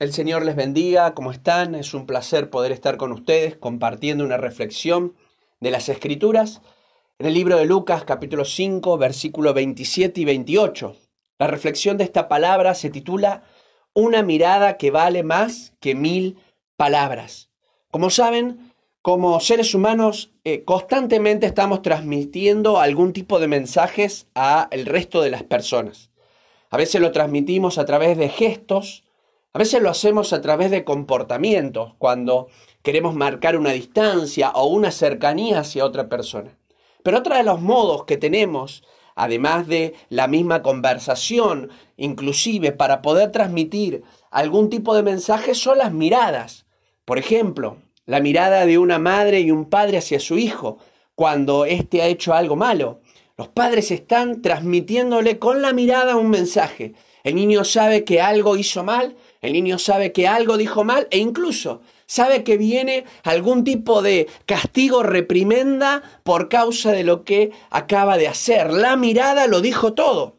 El Señor les bendiga, ¿cómo están? Es un placer poder estar con ustedes compartiendo una reflexión de las Escrituras en el libro de Lucas capítulo 5 versículo 27 y 28. La reflexión de esta palabra se titula Una mirada que vale más que mil palabras. Como saben, como seres humanos eh, constantemente estamos transmitiendo algún tipo de mensajes a el resto de las personas. A veces lo transmitimos a través de gestos, a veces lo hacemos a través de comportamientos, cuando queremos marcar una distancia o una cercanía hacia otra persona. Pero otro de los modos que tenemos, además de la misma conversación, inclusive para poder transmitir algún tipo de mensaje, son las miradas. Por ejemplo, la mirada de una madre y un padre hacia su hijo cuando éste ha hecho algo malo. Los padres están transmitiéndole con la mirada un mensaje. El niño sabe que algo hizo mal el niño sabe que algo dijo mal e incluso sabe que viene algún tipo de castigo, reprimenda por causa de lo que acaba de hacer. La mirada lo dijo todo.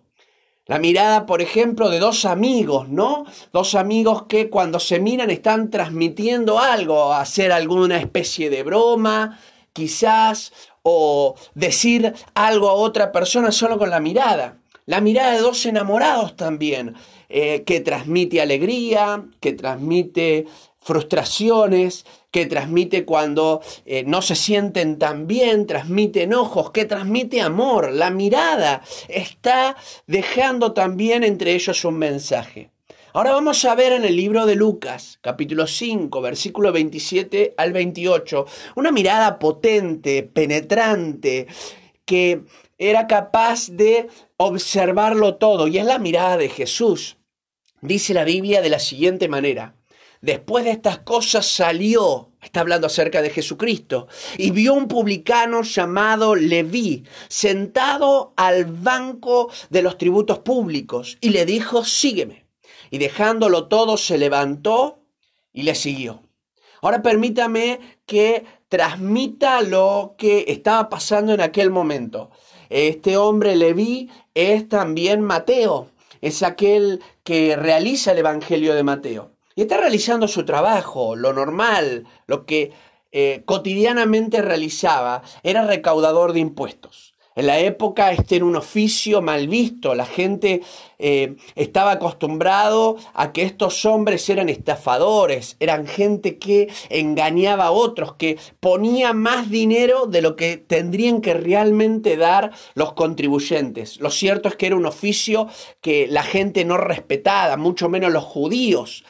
La mirada, por ejemplo, de dos amigos, ¿no? Dos amigos que cuando se miran están transmitiendo algo, hacer alguna especie de broma, quizás, o decir algo a otra persona solo con la mirada. La mirada de dos enamorados también. Eh, que transmite alegría, que transmite frustraciones, que transmite cuando eh, no se sienten tan bien, transmite enojos, que transmite amor. La mirada está dejando también entre ellos un mensaje. Ahora vamos a ver en el libro de Lucas, capítulo 5, versículo 27 al 28, una mirada potente, penetrante, que era capaz de observarlo todo, y es la mirada de Jesús. Dice la Biblia de la siguiente manera. Después de estas cosas salió, está hablando acerca de Jesucristo, y vio un publicano llamado Leví sentado al banco de los tributos públicos y le dijo, sígueme. Y dejándolo todo se levantó y le siguió. Ahora permítame que transmita lo que estaba pasando en aquel momento. Este hombre Leví es también Mateo es aquel que realiza el Evangelio de Mateo. Y está realizando su trabajo, lo normal, lo que eh, cotidianamente realizaba, era recaudador de impuestos. En la época este era un oficio mal visto, la gente eh, estaba acostumbrado a que estos hombres eran estafadores, eran gente que engañaba a otros, que ponía más dinero de lo que tendrían que realmente dar los contribuyentes. Lo cierto es que era un oficio que la gente no respetaba, mucho menos los judíos.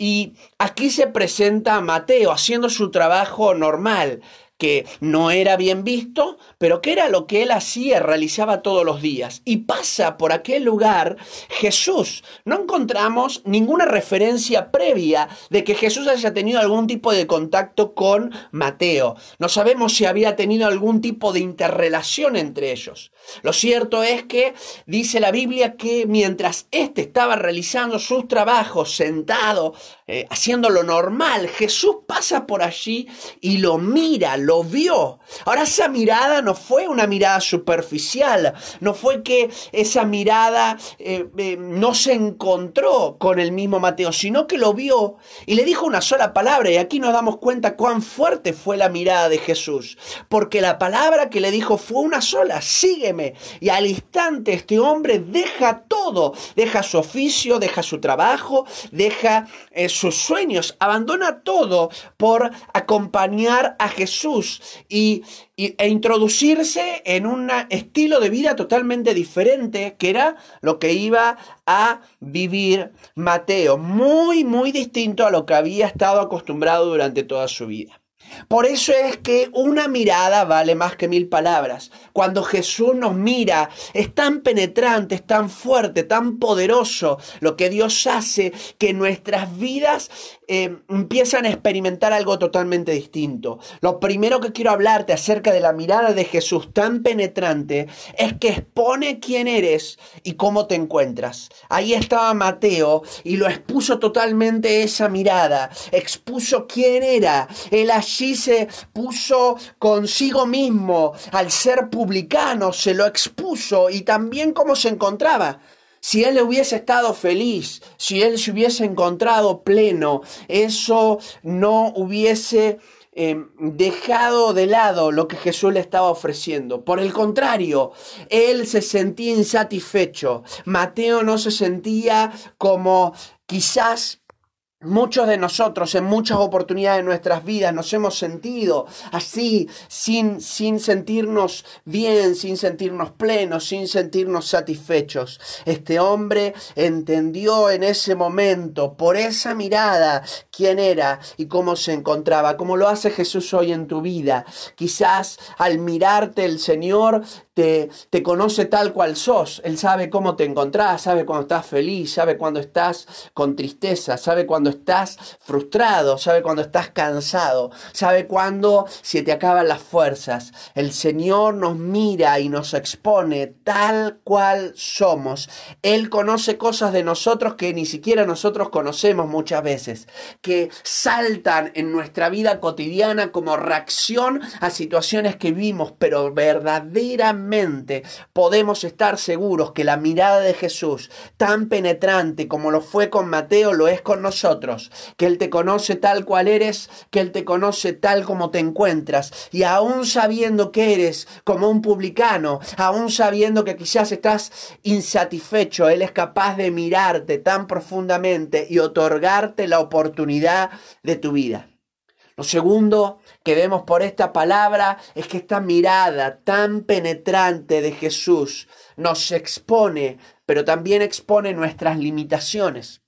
Y aquí se presenta a Mateo haciendo su trabajo normal, que no era bien visto, pero que era lo que él hacía, realizaba todos los días. Y pasa por aquel lugar Jesús. No encontramos ninguna referencia previa de que Jesús haya tenido algún tipo de contacto con Mateo. No sabemos si había tenido algún tipo de interrelación entre ellos. Lo cierto es que dice la Biblia que mientras éste estaba realizando sus trabajos sentado, eh, haciendo lo normal, Jesús pasa por allí y lo mira, lo vio. Ahora esa mirada no fue una mirada superficial, no fue que esa mirada eh, eh, no se encontró con el mismo Mateo, sino que lo vio y le dijo una sola palabra y aquí nos damos cuenta cuán fuerte fue la mirada de Jesús, porque la palabra que le dijo fue una sola, sígueme. Y al instante este hombre deja todo, deja su oficio, deja su trabajo, deja eh, sus sueños, abandona todo por acompañar a Jesús y, e introducirse en un estilo de vida totalmente diferente, que era lo que iba a vivir Mateo, muy, muy distinto a lo que había estado acostumbrado durante toda su vida. Por eso es que una mirada vale más que mil palabras. Cuando Jesús nos mira, es tan penetrante, es tan fuerte, tan poderoso lo que Dios hace que nuestras vidas eh, empiezan a experimentar algo totalmente distinto. Lo primero que quiero hablarte acerca de la mirada de Jesús tan penetrante es que expone quién eres y cómo te encuentras. Ahí estaba Mateo y lo expuso totalmente esa mirada, expuso quién era. Él allí se puso consigo mismo al ser publicano, se lo expuso y también cómo se encontraba. Si él hubiese estado feliz, si él se hubiese encontrado pleno, eso no hubiese em, dejado de lado lo que Jesús le estaba ofreciendo. Por el contrario, él se sentía insatisfecho. Mateo no se sentía como quizás Muchos de nosotros en muchas oportunidades de nuestras vidas nos hemos sentido así, sin, sin sentirnos bien, sin sentirnos plenos, sin sentirnos satisfechos. Este hombre entendió en ese momento, por esa mirada, quién era y cómo se encontraba, como lo hace Jesús hoy en tu vida. Quizás al mirarte el Señor te, conoce tal cual sos. Él sabe cómo te encontrás, sabe cuando estás feliz, sabe cuando estás con tristeza, sabe cuando estás frustrado, sabe cuando estás cansado, sabe cuando se te acaban las fuerzas. El Señor nos mira y nos expone tal cual somos. Él conoce cosas de nosotros que ni siquiera nosotros conocemos muchas veces, que saltan en nuestra vida cotidiana como reacción a situaciones que vivimos, pero verdaderamente podemos estar seguros que la mirada de Jesús, tan penetrante como lo fue con Mateo, lo es con nosotros que Él te conoce tal cual eres, que Él te conoce tal como te encuentras. Y aún sabiendo que eres como un publicano, aún sabiendo que quizás estás insatisfecho, Él es capaz de mirarte tan profundamente y otorgarte la oportunidad de tu vida. Lo segundo que vemos por esta palabra es que esta mirada tan penetrante de Jesús nos expone, pero también expone nuestras limitaciones.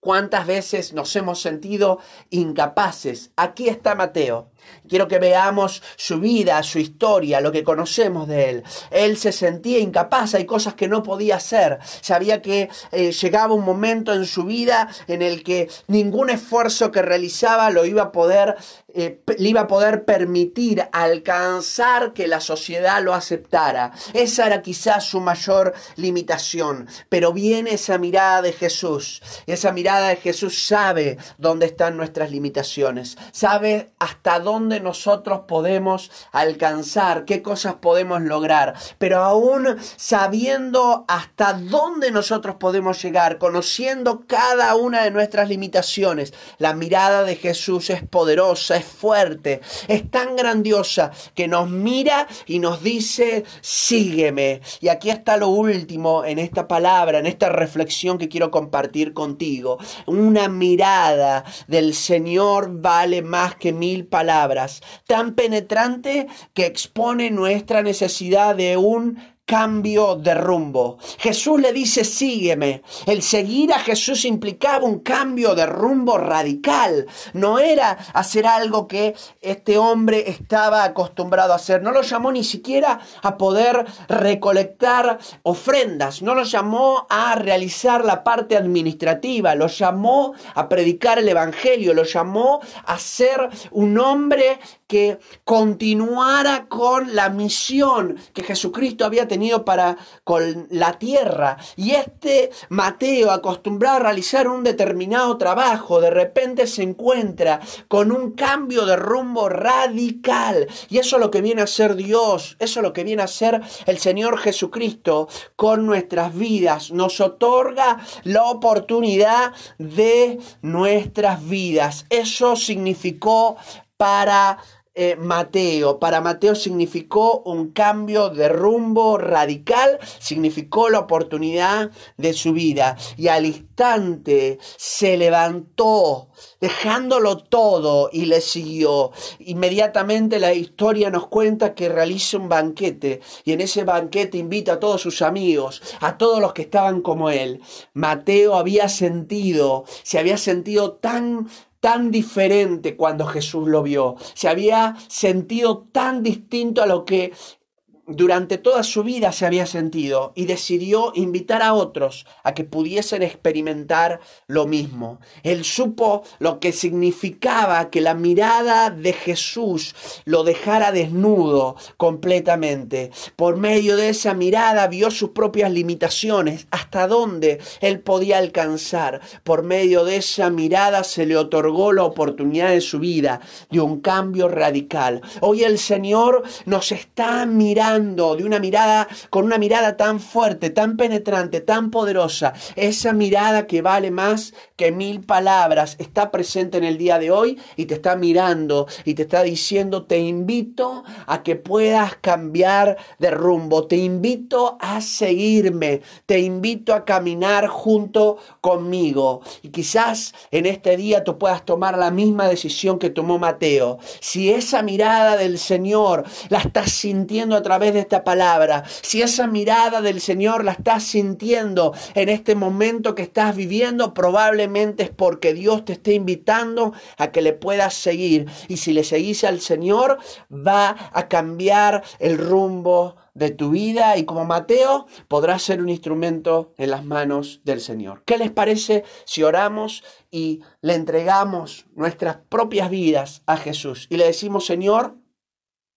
¿Cuántas veces nos hemos sentido incapaces? Aquí está Mateo. Quiero que veamos su vida, su historia, lo que conocemos de él. Él se sentía incapaz, hay cosas que no podía hacer. Sabía que eh, llegaba un momento en su vida en el que ningún esfuerzo que realizaba lo iba a poder, eh, le iba a poder permitir alcanzar que la sociedad lo aceptara. Esa era quizás su mayor limitación. Pero viene esa mirada de Jesús. Esa mirada de Jesús sabe dónde están nuestras limitaciones. Sabe hasta dónde dónde nosotros podemos alcanzar, qué cosas podemos lograr, pero aún sabiendo hasta dónde nosotros podemos llegar, conociendo cada una de nuestras limitaciones, la mirada de Jesús es poderosa, es fuerte, es tan grandiosa que nos mira y nos dice, sígueme. Y aquí está lo último en esta palabra, en esta reflexión que quiero compartir contigo. Una mirada del Señor vale más que mil palabras tan penetrante que expone nuestra necesidad de un cambio de rumbo. Jesús le dice, sígueme. El seguir a Jesús implicaba un cambio de rumbo radical. No era hacer algo que este hombre estaba acostumbrado a hacer. No lo llamó ni siquiera a poder recolectar ofrendas. No lo llamó a realizar la parte administrativa. Lo llamó a predicar el Evangelio. Lo llamó a ser un hombre que continuara con la misión que Jesucristo había tenido para con la tierra. Y este Mateo, acostumbrado a realizar un determinado trabajo, de repente se encuentra con un cambio de rumbo radical. Y eso es lo que viene a ser Dios, eso es lo que viene a ser el Señor Jesucristo con nuestras vidas. Nos otorga la oportunidad de nuestras vidas. Eso significó para eh, Mateo. Para Mateo significó un cambio de rumbo radical, significó la oportunidad de su vida. Y al instante se levantó, dejándolo todo y le siguió. Inmediatamente la historia nos cuenta que realiza un banquete y en ese banquete invita a todos sus amigos, a todos los que estaban como él. Mateo había sentido, se había sentido tan tan diferente cuando Jesús lo vio, se había sentido tan distinto a lo que durante toda su vida se había sentido y decidió invitar a otros a que pudiesen experimentar lo mismo. Él supo lo que significaba que la mirada de Jesús lo dejara desnudo completamente. Por medio de esa mirada vio sus propias limitaciones, hasta dónde él podía alcanzar. Por medio de esa mirada se le otorgó la oportunidad de su vida de un cambio radical. Hoy el Señor nos está mirando de una mirada, con una mirada tan fuerte, tan penetrante, tan poderosa, esa mirada que vale más que mil palabras, está presente en el día de hoy y te está mirando y te está diciendo, te invito a que puedas cambiar de rumbo, te invito a seguirme, te invito a caminar junto conmigo. Y quizás en este día tú puedas tomar la misma decisión que tomó Mateo. Si esa mirada del Señor la estás sintiendo a través de esta palabra, si esa mirada del Señor la estás sintiendo en este momento que estás viviendo, probablemente es porque Dios te está invitando a que le puedas seguir. Y si le seguís al Señor, va a cambiar el rumbo de tu vida y como Mateo podrás ser un instrumento en las manos del Señor. ¿Qué les parece si oramos y le entregamos nuestras propias vidas a Jesús y le decimos, Señor,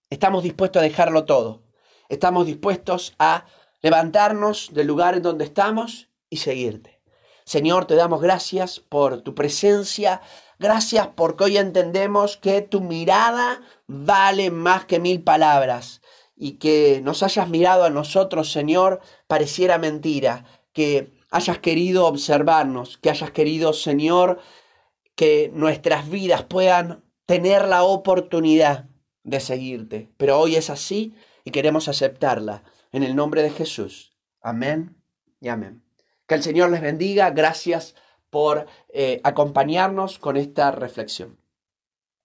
estamos dispuestos a dejarlo todo? Estamos dispuestos a levantarnos del lugar en donde estamos y seguirte. Señor, te damos gracias por tu presencia, gracias porque hoy entendemos que tu mirada vale más que mil palabras y que nos hayas mirado a nosotros, Señor, pareciera mentira, que hayas querido observarnos, que hayas querido, Señor, que nuestras vidas puedan tener la oportunidad de seguirte. Pero hoy es así y queremos aceptarla. En el nombre de Jesús. Amén y amén. Que el Señor les bendiga. Gracias por eh, acompañarnos con esta reflexión.